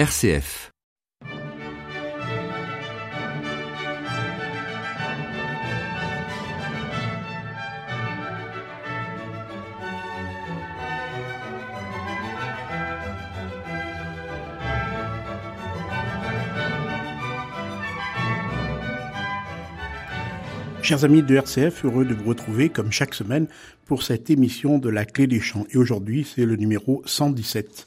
RCF Chers amis de RCF, heureux de vous retrouver comme chaque semaine pour cette émission de la Clé des Chants. Et aujourd'hui, c'est le numéro 117.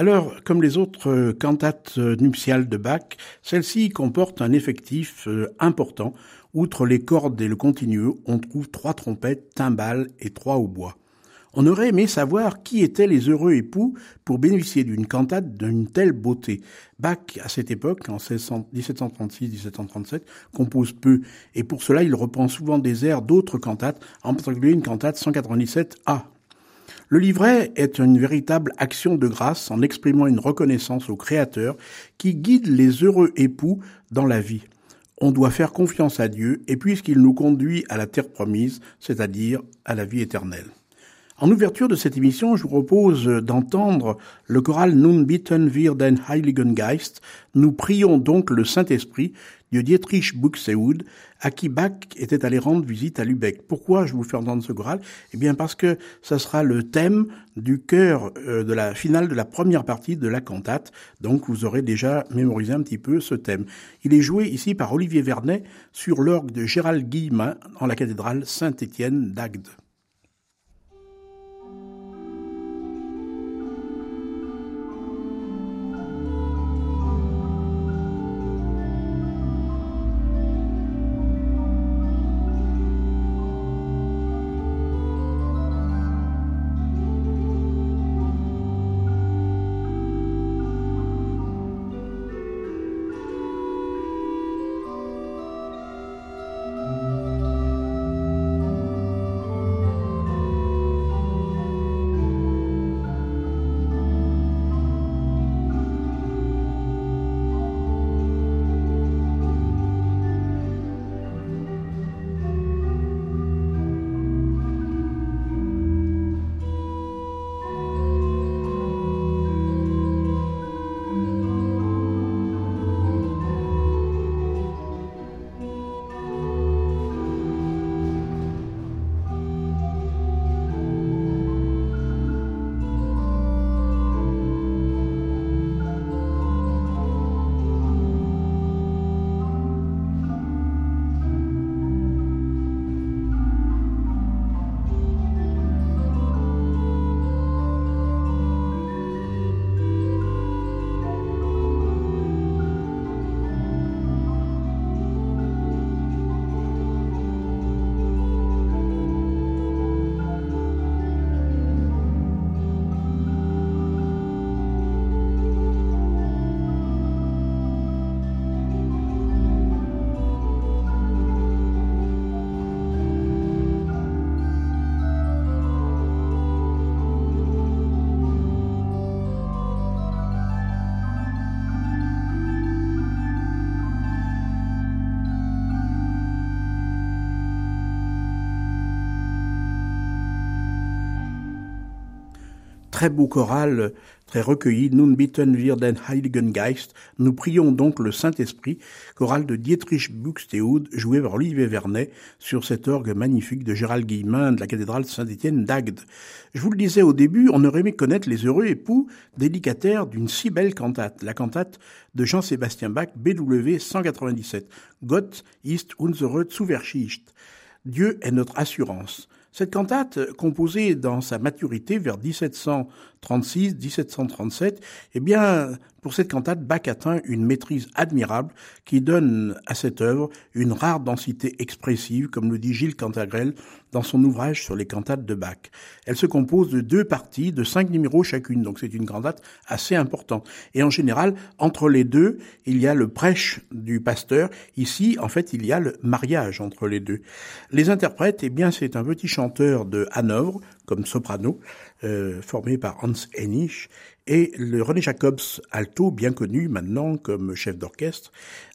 Alors, comme les autres cantates nuptiales de Bach, celle-ci comporte un effectif euh, important. Outre les cordes et le continueux, on trouve trois trompettes, timbales et trois hautbois. On aurait aimé savoir qui étaient les heureux époux pour bénéficier d'une cantate d'une telle beauté. Bach, à cette époque, en 1736-1737, compose peu, et pour cela il reprend souvent des airs d'autres cantates, en particulier une cantate 197A. Le livret est une véritable action de grâce en exprimant une reconnaissance au Créateur qui guide les heureux époux dans la vie. On doit faire confiance à Dieu et puisqu'il nous conduit à la terre promise, c'est-à-dire à la vie éternelle. En ouverture de cette émission, je vous propose d'entendre le choral Nun bitten wir den Heiligen Geist. Nous prions donc le Saint-Esprit de Dietrich Buxtehude, à qui Bach était allé rendre visite à Lübeck. Pourquoi je vous fais entendre ce choral? Eh bien parce que ça sera le thème du chœur euh, de la finale de la première partie de la cantate. Donc vous aurez déjà mémorisé un petit peu ce thème. Il est joué ici par Olivier Vernet sur l'orgue de Gérald Guillemin dans la cathédrale Saint-Étienne d'Agde. Très beau choral, très recueilli, Nun bitten wir den Heiligen Geist, nous prions donc le Saint-Esprit, choral de Dietrich Buxtehude, joué par Olivier Vernet, sur cet orgue magnifique de Gérald Guillemin de la cathédrale Saint-Étienne d'Agde. Je vous le disais au début, on aurait aimé connaître les heureux époux dédicataires d'une si belle cantate, la cantate de Jean-Sébastien Bach, BW 197, Gott ist unsere Zuversicht. Dieu est notre assurance. Cette cantate, composée dans sa maturité vers 1736-1737, eh bien, pour cette cantate, Bach atteint une maîtrise admirable qui donne à cette œuvre une rare densité expressive, comme le dit Gilles Cantagrel dans son ouvrage sur les cantates de Bach. Elle se compose de deux parties, de cinq numéros chacune, donc c'est une cantate assez importante. Et en général, entre les deux, il y a le prêche du pasteur. Ici, en fait, il y a le mariage entre les deux. Les interprètes, eh bien, c'est un petit chanteur de Hanovre, comme soprano, euh, formé par Hans Hennig, et le René Jacobs alto, bien connu maintenant comme chef d'orchestre,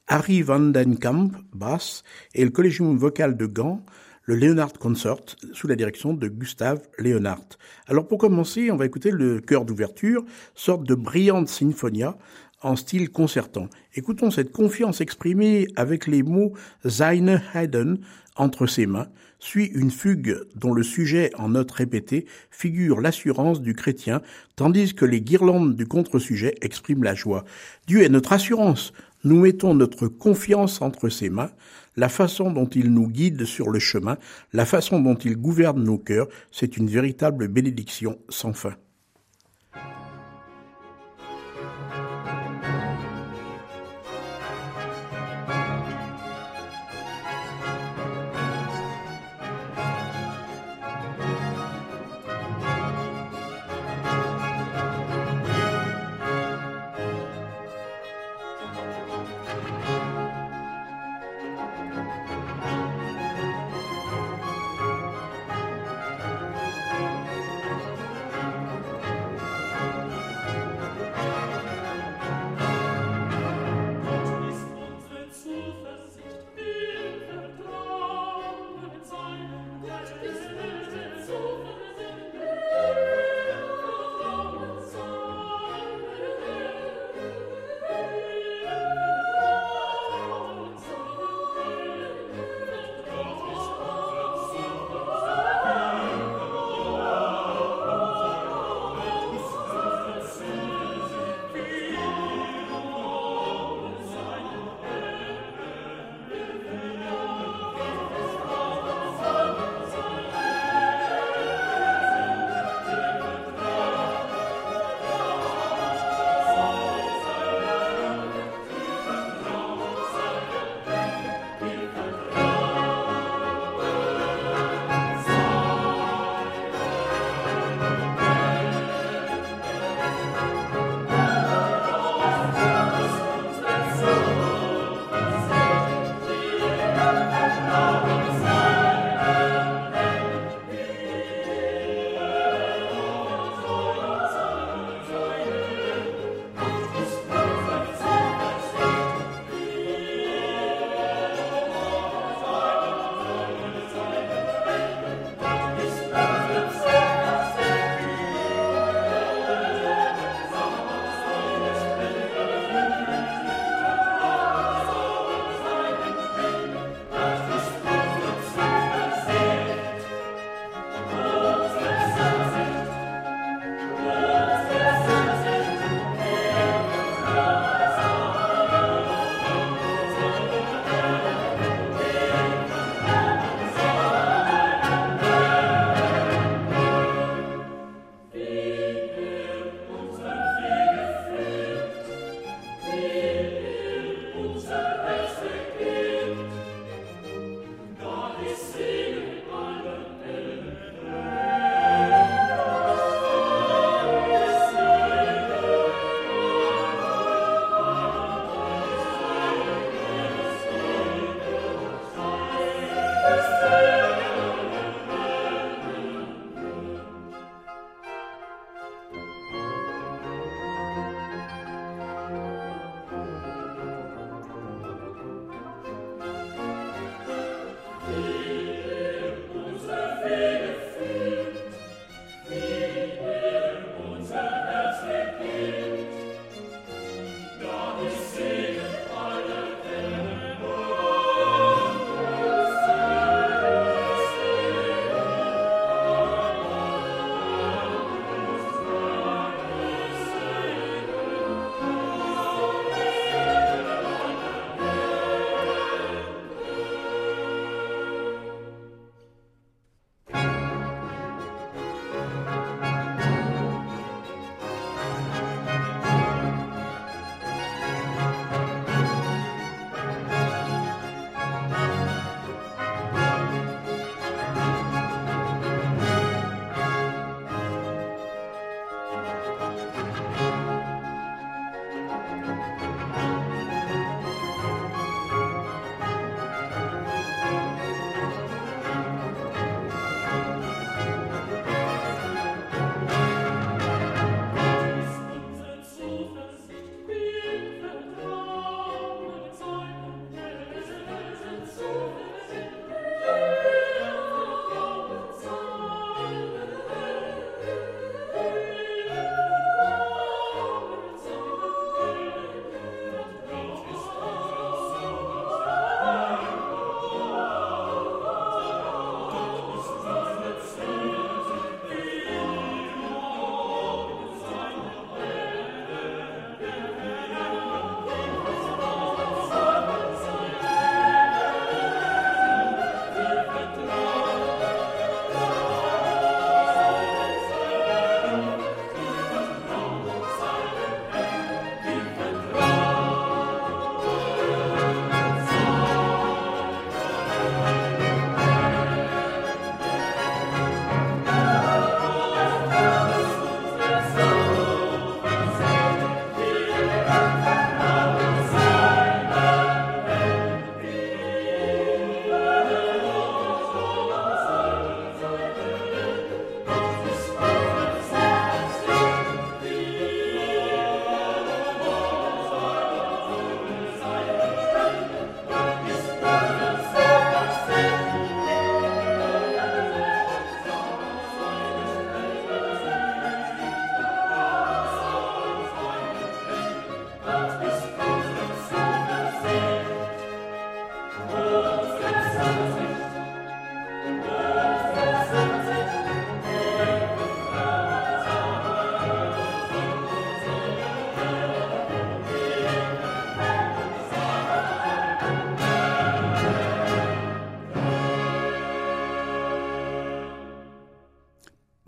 Harry Van Den Kamp, basse, et le Collegium vocal de Gand, le Leonard Consort, sous la direction de Gustave Leonhardt. Alors pour commencer, on va écouter le chœur d'ouverture, sorte de brillante sinfonia, en style concertant. Écoutons cette confiance exprimée avec les mots Seine Heiden entre ses mains, suit une fugue dont le sujet en notes répétées figure l'assurance du chrétien, tandis que les guirlandes du contre-sujet expriment la joie. Dieu est notre assurance. Nous mettons notre confiance entre ses mains, la façon dont il nous guide sur le chemin, la façon dont il gouverne nos cœurs, c'est une véritable bénédiction sans fin.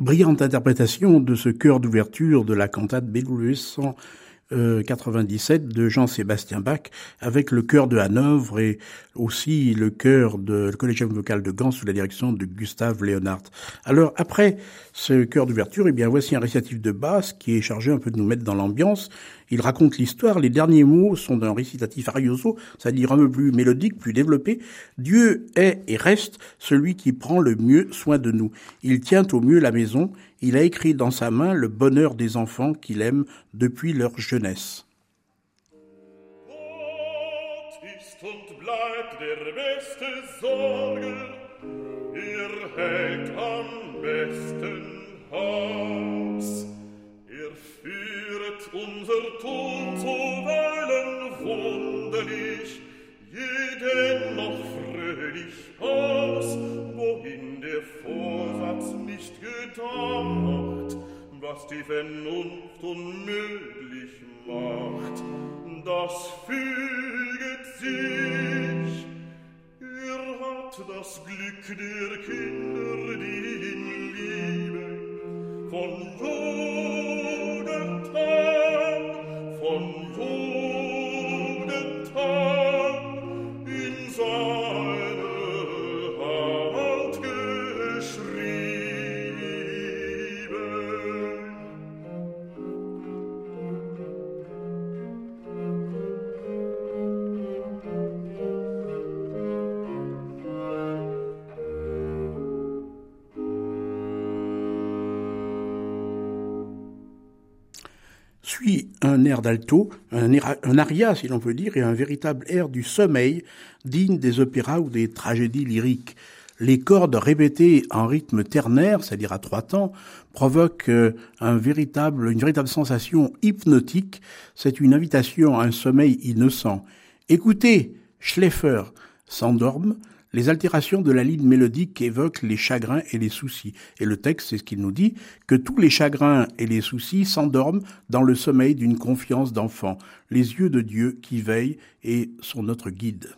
Brillante interprétation de ce chœur d'ouverture de la cantate BWV 197 de Jean-Sébastien Bach avec le chœur de Hanovre et aussi le chœur de le collégium vocal de Gand sous la direction de Gustave Léonard. Alors après ce chœur d'ouverture, eh bien voici un récitatif de basse qui est chargé un peu de nous mettre dans l'ambiance. Il raconte l'histoire. Les derniers mots sont d'un récitatif arioso, c'est-à-dire un peu plus mélodique, plus développé. Dieu est et reste celui qui prend le mieux soin de nous. Il tient au mieux la maison. Il a écrit dans sa main le bonheur des enfants qu'il aime depuis leur jeunesse. Unser Tun zuweilen wunderlich, jeden noch fröhlich aus, wohin der Vorsatz nicht gedacht, was die Vernunft unmöglich macht, das füget sich. das Glück der Kinder, die in Liebe verloren. Un air d'alto, un, un, aria si l'on peut dire, et un véritable air du sommeil, digne des opéras ou des tragédies lyriques. Les cordes répétées en rythme ternaire, c'est-à-dire à trois temps, provoquent euh, un véritable, une véritable sensation hypnotique. C'est une invitation à un sommeil innocent. Écoutez, Schläfer s'endorme, les altérations de la ligne mélodique évoquent les chagrins et les soucis. Et le texte, c'est ce qu'il nous dit, que tous les chagrins et les soucis s'endorment dans le sommeil d'une confiance d'enfant. Les yeux de Dieu qui veillent et sont notre guide.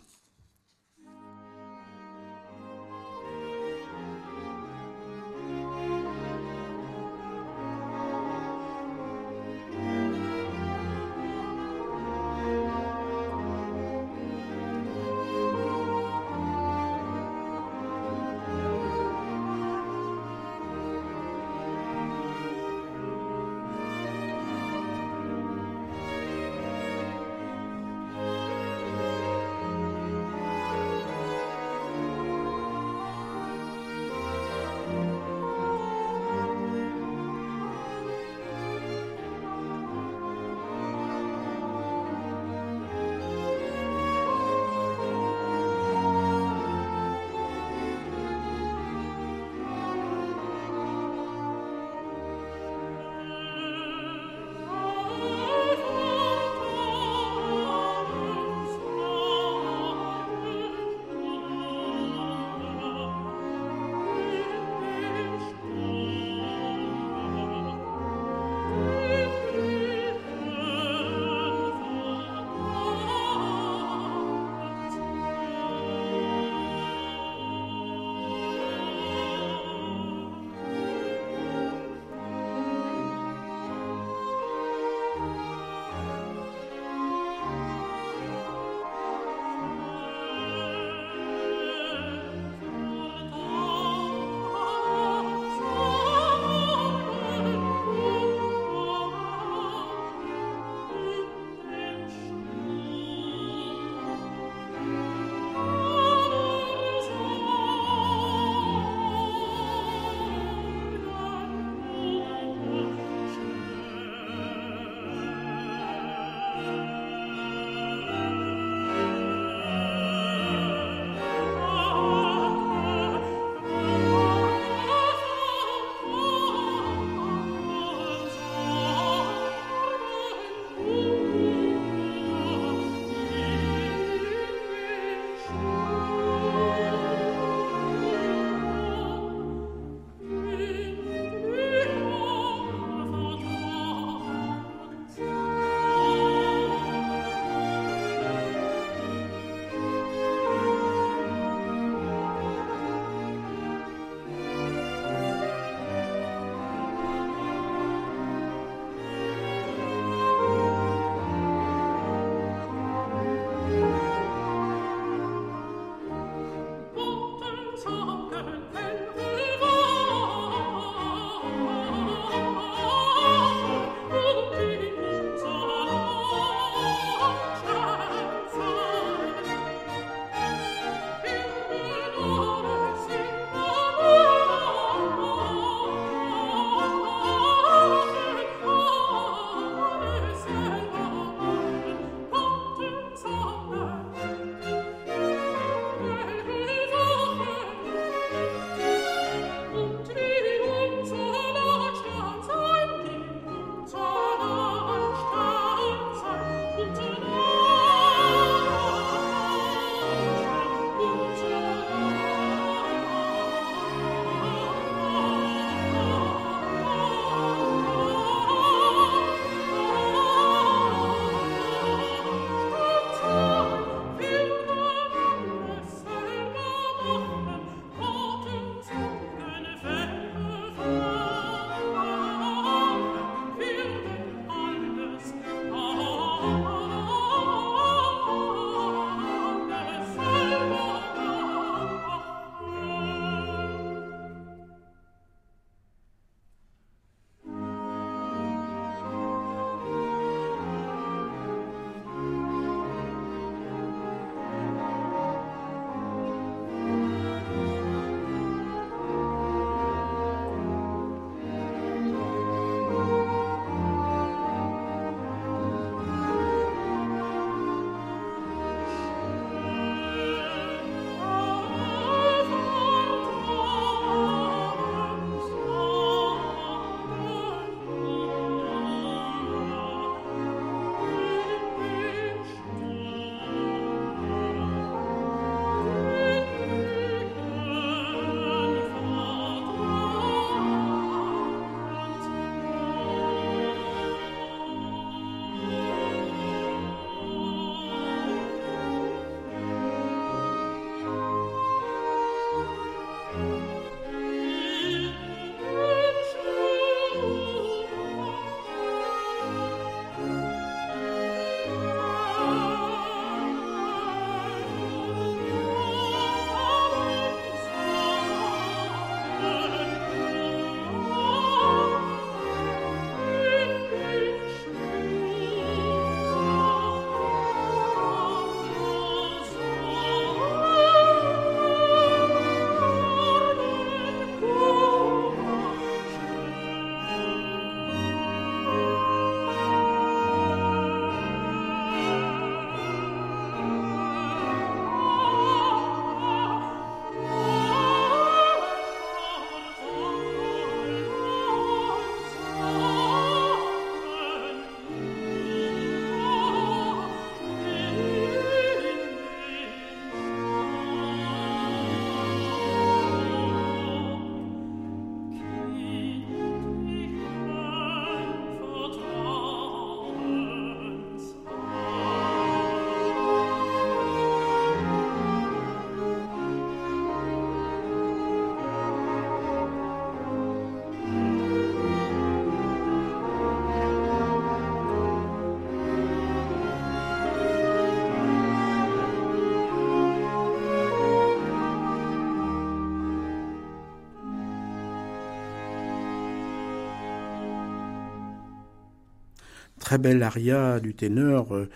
Très belle aria du ténor, euh,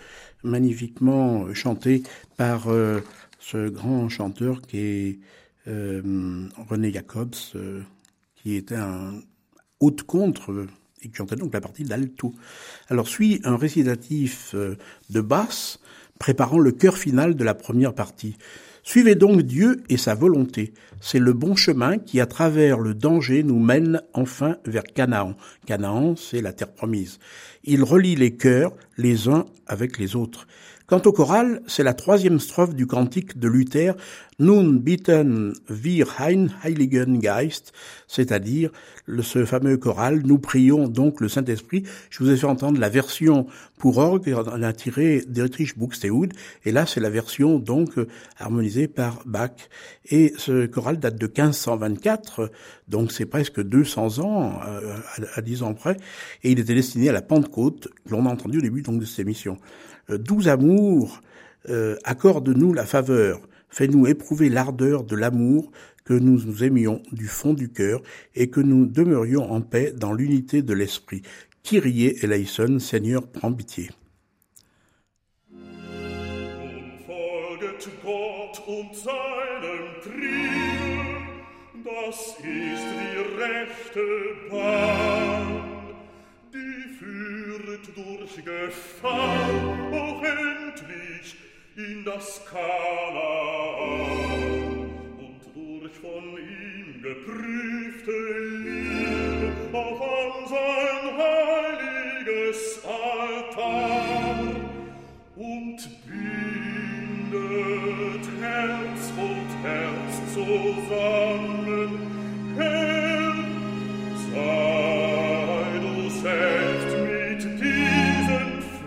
magnifiquement chanté par euh, ce grand chanteur qui est euh, René Jacobs, qui était un haute contre et qui chantait donc la partie d'alto. Alors suit un récitatif de basse préparant le chœur final de la première partie. Suivez donc Dieu et sa volonté. C'est le bon chemin qui, à travers le danger, nous mène enfin vers Canaan. Canaan, c'est la terre promise. Il relie les cœurs les uns avec les autres. Quant au choral, c'est la troisième strophe du cantique de Luther, Nun bitten wir ein Heiligen Geist, c'est-à-dire ce fameux choral, nous prions donc le Saint-Esprit. Je vous ai fait entendre la version pour orgue, on a tiré d'Ertrich Buxtehude, et là c'est la version donc harmonisée par Bach. Et ce choral date de 1524, donc c'est presque 200 ans, euh, à, 10 ans près, et il était destiné à la Pentecôte, l'on a entendu au début donc de cette émission. Euh, doux amour, euh, accorde-nous la faveur, fais-nous éprouver l'ardeur de l'amour, que nous nous aimions du fond du cœur et que nous demeurions en paix dans l'unité de l'esprit. Kyrie eleison, Seigneur, prends pitié. Durch Gefahr auch endlich in das Kanaan und durch von ihm geprüfte Liebe auf an sein heiliges Altar und bindet Herz und Herz zusammen.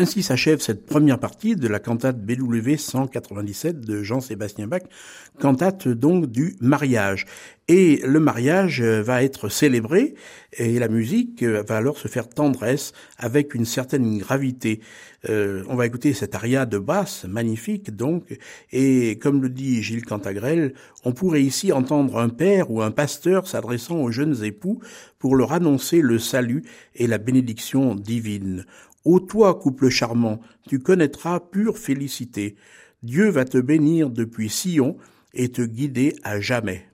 Ainsi s'achève cette première partie de la cantate BW 197 de Jean-Sébastien Bach, cantate donc du mariage. Et le mariage va être célébré et la musique va alors se faire tendresse avec une certaine gravité. Euh, on va écouter cet aria de basse, magnifique donc, et comme le dit Gilles Cantagrel, on pourrait ici entendre un père ou un pasteur s'adressant aux jeunes époux pour leur annoncer le salut et la bénédiction divine. Ô toi, couple charmant, tu connaîtras pure félicité. Dieu va te bénir depuis Sion et te guider à jamais.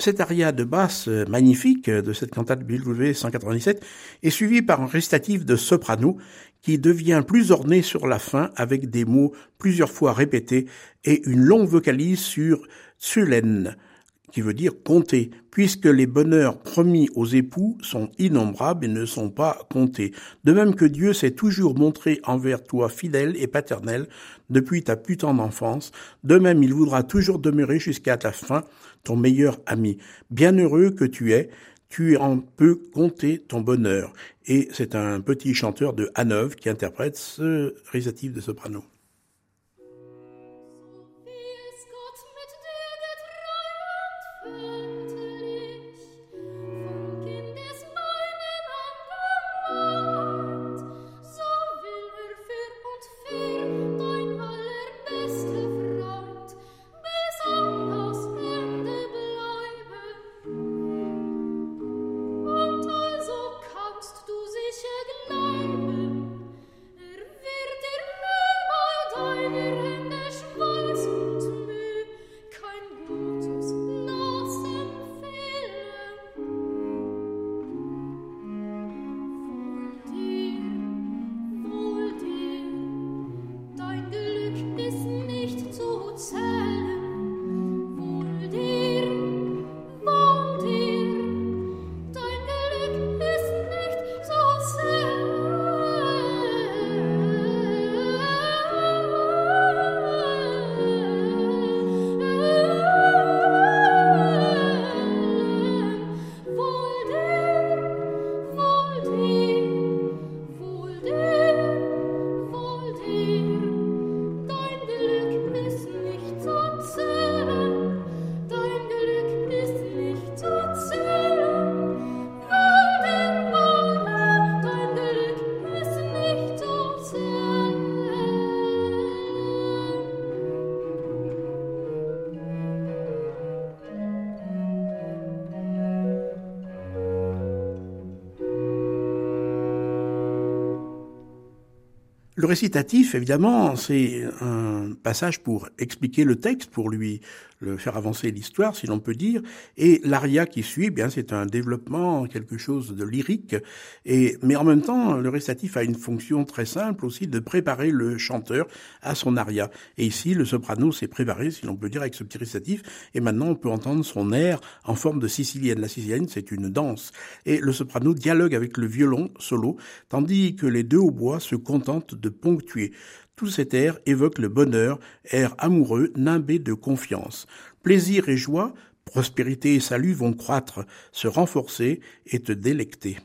Cette aria de basse magnifique de cette cantate BW 197 est suivie par un récitatif de soprano qui devient plus orné sur la fin avec des mots plusieurs fois répétés et une longue vocalise sur Tsulen, qui veut dire compter, puisque les bonheurs promis aux époux sont innombrables et ne sont pas comptés. De même que Dieu s'est toujours montré envers toi fidèle et paternel depuis ta plus tendre enfance, de même il voudra toujours demeurer jusqu'à ta fin ton meilleur ami. Bienheureux que tu es, tu en peux compter ton bonheur. Et c'est un petit chanteur de Hanovre qui interprète ce récitatif de soprano. Le récitatif, évidemment, c'est un passage pour expliquer le texte, pour lui faire avancer l'histoire, si l'on peut dire. Et l'aria qui suit, eh bien, c'est un développement, quelque chose de lyrique. Et, mais en même temps, le récitatif a une fonction très simple aussi de préparer le chanteur à son aria. Et ici, le soprano s'est préparé, si l'on peut dire, avec ce petit récitatif. Et maintenant, on peut entendre son air en forme de sicilienne. La sicilienne, c'est une danse. Et le soprano dialogue avec le violon solo, tandis que les deux hautbois se contentent de ponctuer. Tout cet air évoque le bonheur, air amoureux, nimbé de confiance. Plaisir et joie, prospérité et salut vont croître, se renforcer et te délecter.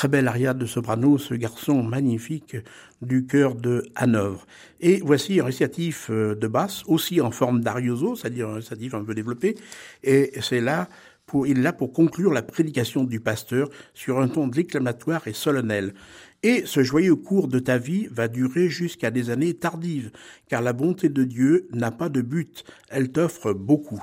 Très belle aria de soprano, ce garçon magnifique du chœur de Hanovre. Et voici un récitatif euh, de basse, aussi en forme d'arioso, c'est-à-dire un récitatif un peu développé, et c'est là pour, il est là pour conclure la prédication du pasteur sur un ton déclamatoire et solennel. Et ce joyeux cours de ta vie va durer jusqu'à des années tardives, car la bonté de Dieu n'a pas de but, elle t'offre beaucoup.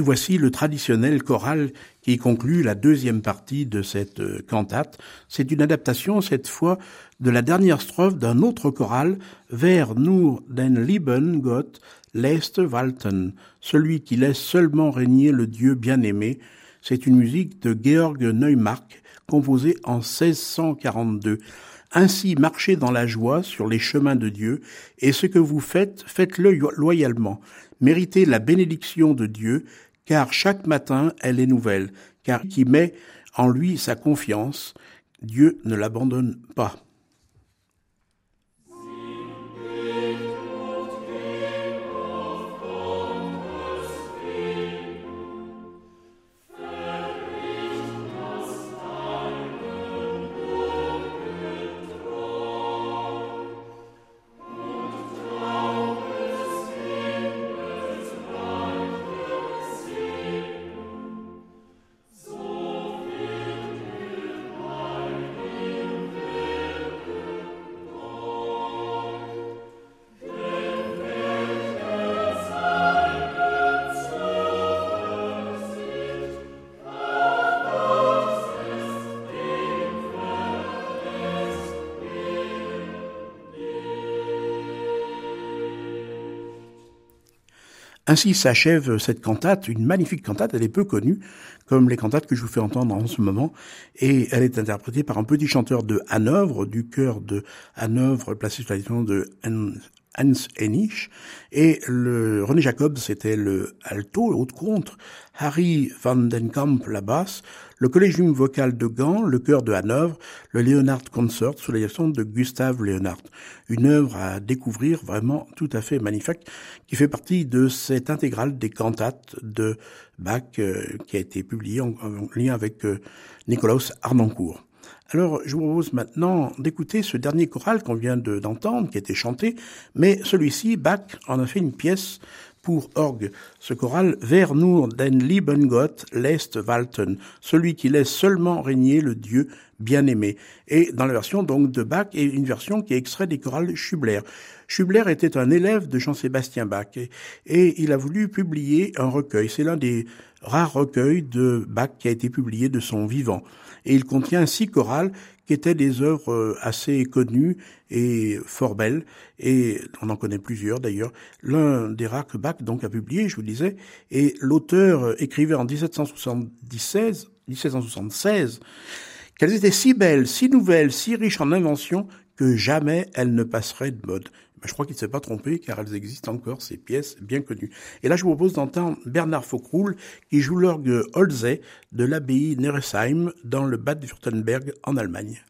Et voici le traditionnel choral qui conclut la deuxième partie de cette euh, cantate. C'est une adaptation, cette fois, de la dernière strophe d'un autre choral, Vers nur den lieben Gott lässt walten, celui qui laisse seulement régner le Dieu bien-aimé. C'est une musique de Georg Neumark, composée en 1642. Ainsi marchez dans la joie sur les chemins de Dieu, et ce que vous faites, faites-le loyalement. Méritez la bénédiction de Dieu, car chaque matin elle est nouvelle, car qui met en lui sa confiance, Dieu ne l'abandonne pas. Ainsi s'achève cette cantate, une magnifique cantate, elle est peu connue, comme les cantates que je vous fais entendre en ce moment, et elle est interprétée par un petit chanteur de Hanovre, du chœur de Hanovre, placé sous la de Hans Henich, et le René Jacob, c'était le alto, haute contre, Harry van den Kamp, la basse, le Collégium vocal de Gand, le chœur de Hanovre, le Leonard Concert sous la direction de Gustave Leonard. Une œuvre à découvrir vraiment tout à fait magnifique qui fait partie de cette intégrale des cantates de Bach euh, qui a été publiée en, lien avec euh, Nicolas Arnoncourt. Alors, je vous propose maintenant d'écouter ce dernier choral qu'on vient d'entendre, qui a été chanté, mais celui-ci, Bach en a fait une pièce pour orgue. Ce choral Vers nur den lieben Gott lässt walten, celui qui laisse seulement régner le Dieu bien-aimé. Et dans la version donc de Bach, et une version qui est extrait des chorales Schubler. Schubler était un élève de Jean-Sébastien Bach et, il a voulu publier un recueil. C'est l'un des rares recueils de Bach qui a été publié de son vivant. Et il contient six chorales qui étaient des œuvres euh, assez connues et fort belles, et on en connaît plusieurs d'ailleurs. L'un des rares que Bach donc a publié, je vous disais, et l'auteur euh, écrivait en 1776, 1776 qu'elles étaient si belles, si nouvelles, si riches en inventions que jamais elles ne passeraient de mode. Je crois qu'il ne s'est pas trompé car elles existent encore, ces pièces bien connues. Et là, je vous propose d'entendre Bernard Faucroul qui joue l'orgue Holze de l'abbaye Neresheim dans le Bad Württemberg en Allemagne.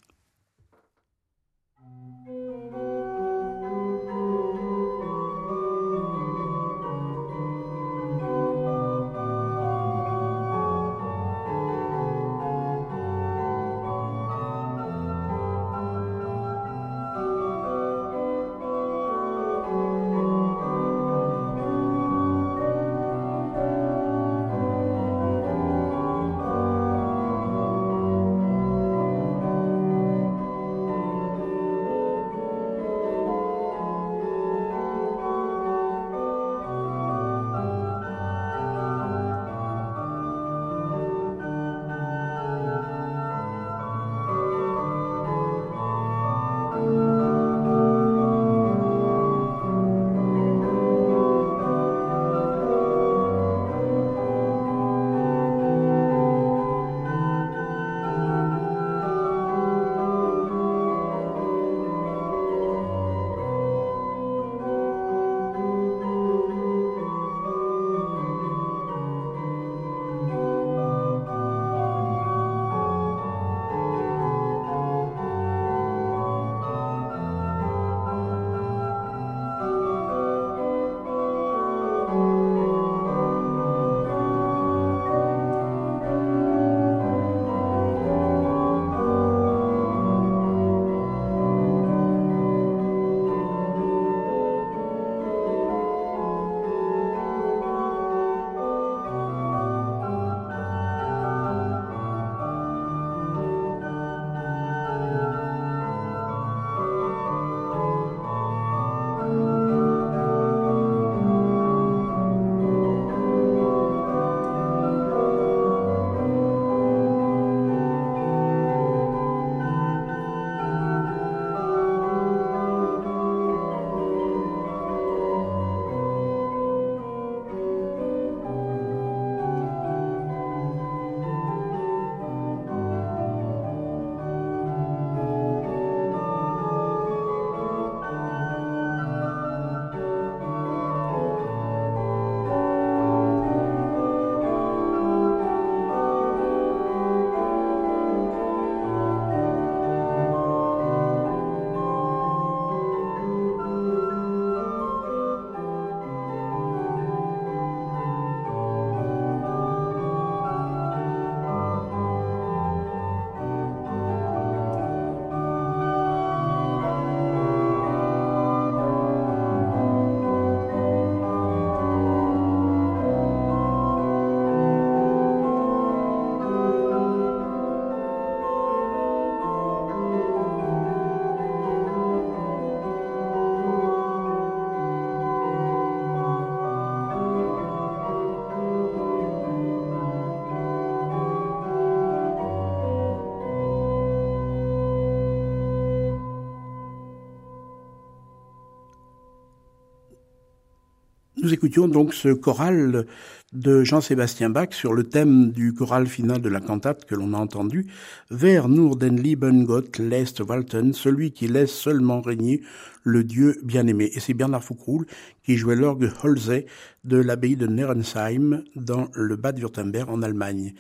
Nous écoutions donc ce choral de Jean-Sébastien Bach sur le thème du choral final de la cantate que l'on a entendu, Vers nur den lieben Gott lässt walten, celui qui laisse seulement régner le Dieu bien-aimé. Et c'est Bernard Foucroul qui jouait l'orgue Holze de l'abbaye de Nerensheim dans le Bad-Württemberg en Allemagne.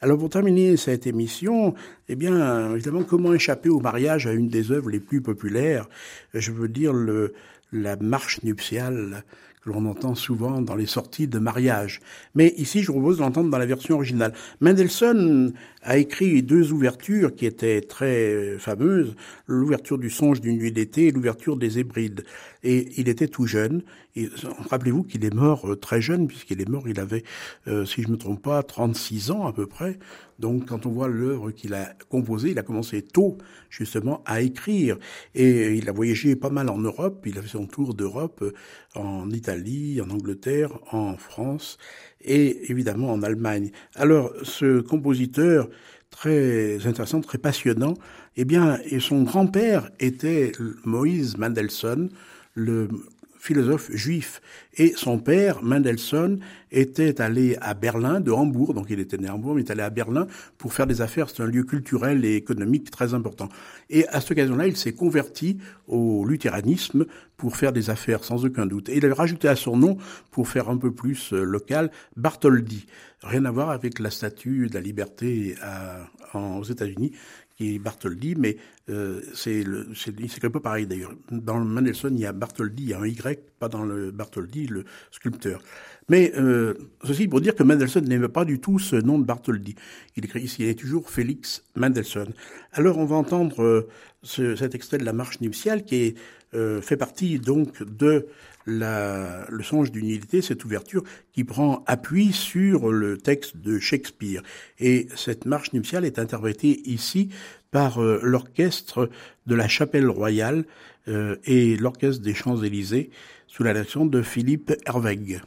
Alors pour terminer cette émission, eh bien, évidemment, comment échapper au mariage à une des œuvres les plus populaires? Je veux dire le, la marche nuptiale que l'on entend souvent dans les sorties de mariage. Mais ici, je vous propose d'entendre dans la version originale. Mendelssohn a écrit deux ouvertures qui étaient très fameuses, l'ouverture du songe d'une nuit d'été et l'ouverture des Hébrides. Et il était tout jeune. Rappelez-vous qu'il est mort euh, très jeune, puisqu'il est mort, il avait, euh, si je me trompe pas, 36 ans à peu près. Donc quand on voit l'œuvre qu'il a composée, il a commencé tôt justement à écrire. Et il a voyagé pas mal en Europe, il a fait son tour d'Europe euh, en Italie, en Angleterre, en France et évidemment en Allemagne. Alors ce compositeur très intéressant, très passionnant, eh bien, et son grand-père était Moïse Mendelssohn, le philosophe juif. Et son père, Mendelssohn, était allé à Berlin, de Hambourg, donc il était né à Hambourg, mais il est allé à Berlin pour faire des affaires. C'est un lieu culturel et économique très important. Et à cette occasion-là, il s'est converti au luthéranisme pour faire des affaires, sans aucun doute. Et il a rajouté à son nom, pour faire un peu plus euh, local, Bartholdi. Rien à voir avec la statue de la liberté aux États-Unis, qui est Bartholdi, mais euh, c'est un peu pareil d'ailleurs. Dans le Mendelssohn, il y a Bartholdi, il y a un Y, pas dans le Bartholdi, le sculpteur. Mais euh, ceci pour dire que Mendelssohn n'aimait pas du tout ce nom de Bartholdi. Il écrit ici, il est toujours Félix Mendelssohn. Alors on va entendre euh, ce, cet extrait de la marche nuptiale qui est, euh, fait partie donc de le songe d'unité, cette ouverture qui prend appui sur le texte de Shakespeare. Et cette marche nuptiale est interprétée ici par euh, l'orchestre de la Chapelle Royale euh, et l'orchestre des Champs-Élysées sous la direction de Philippe Herweg.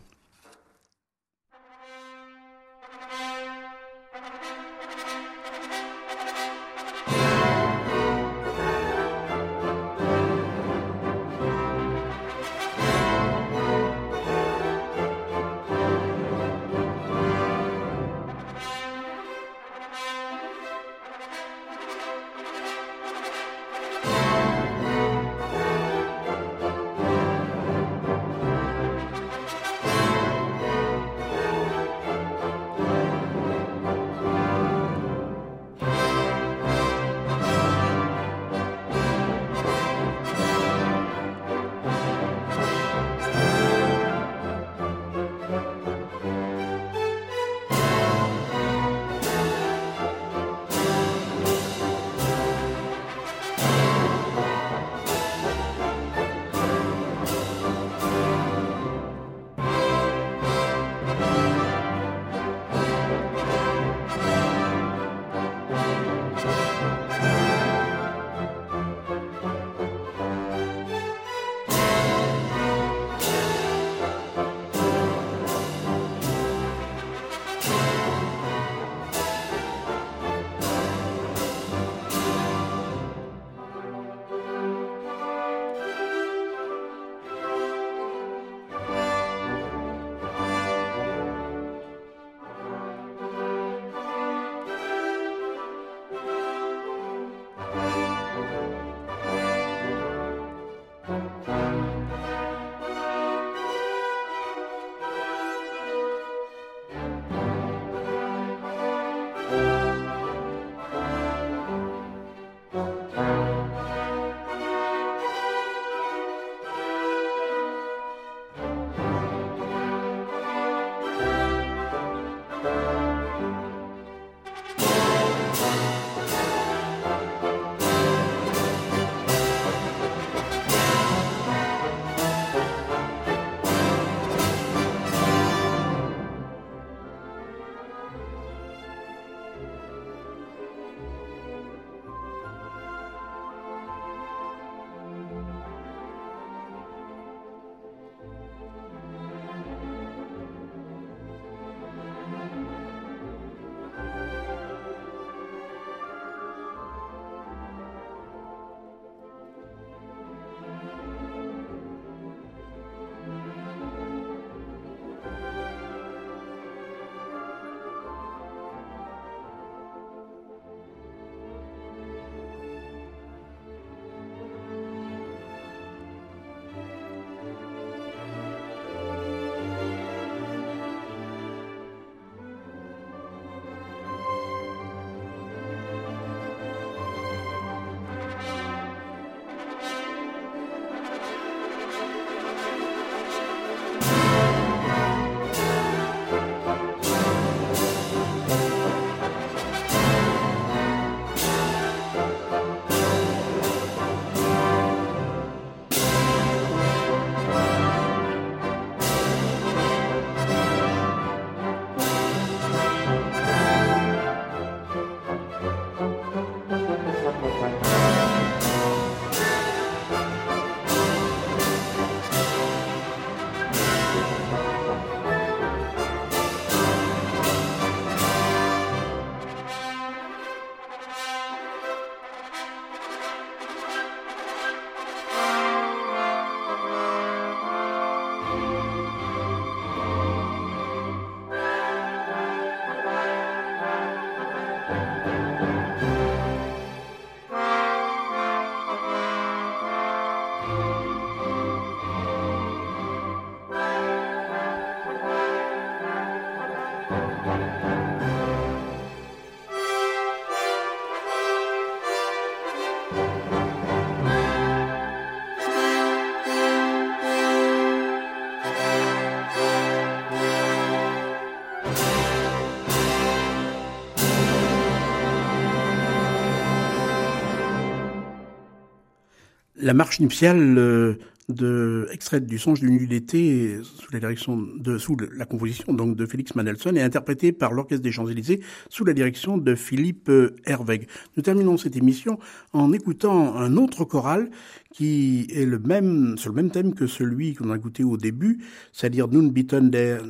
La marche nuptiale euh, de extraite du songe d'une nuit d'été sous la direction de sous la composition donc de Félix Mendelssohn est interprétée par l'orchestre des Champs-Élysées sous la direction de Philippe Herweg. Nous terminons cette émission en écoutant un autre choral qui est le même sur le même thème que celui qu'on a écouté au début, c'est-à-dire Nun bitten der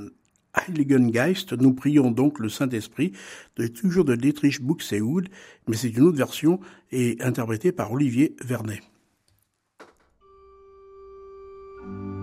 Heiligen Geist. Nous prions donc le Saint-Esprit, de, toujours de Dietrich Buxtehude, mais c'est une autre version et interprétée par Olivier Vernet. Bye.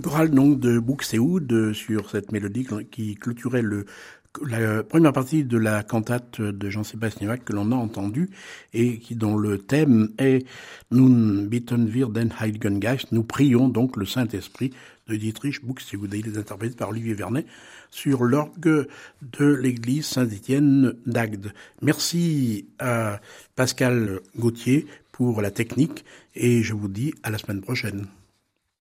Ce choral donc de Buxtehude sur cette mélodie qui clôturait le, la première partie de la cantate de Jean-Sébastien Bach que l'on a entendue et qui dont le thème est Nun bitten wir den Heiligen Geist. Nous prions donc le Saint-Esprit de Dietrich Buxtehude. Il est interprété par Olivier Vernet sur l'orgue de l'église Saint-Étienne d'Agde. Merci à Pascal Gauthier pour la technique et je vous dis à la semaine prochaine.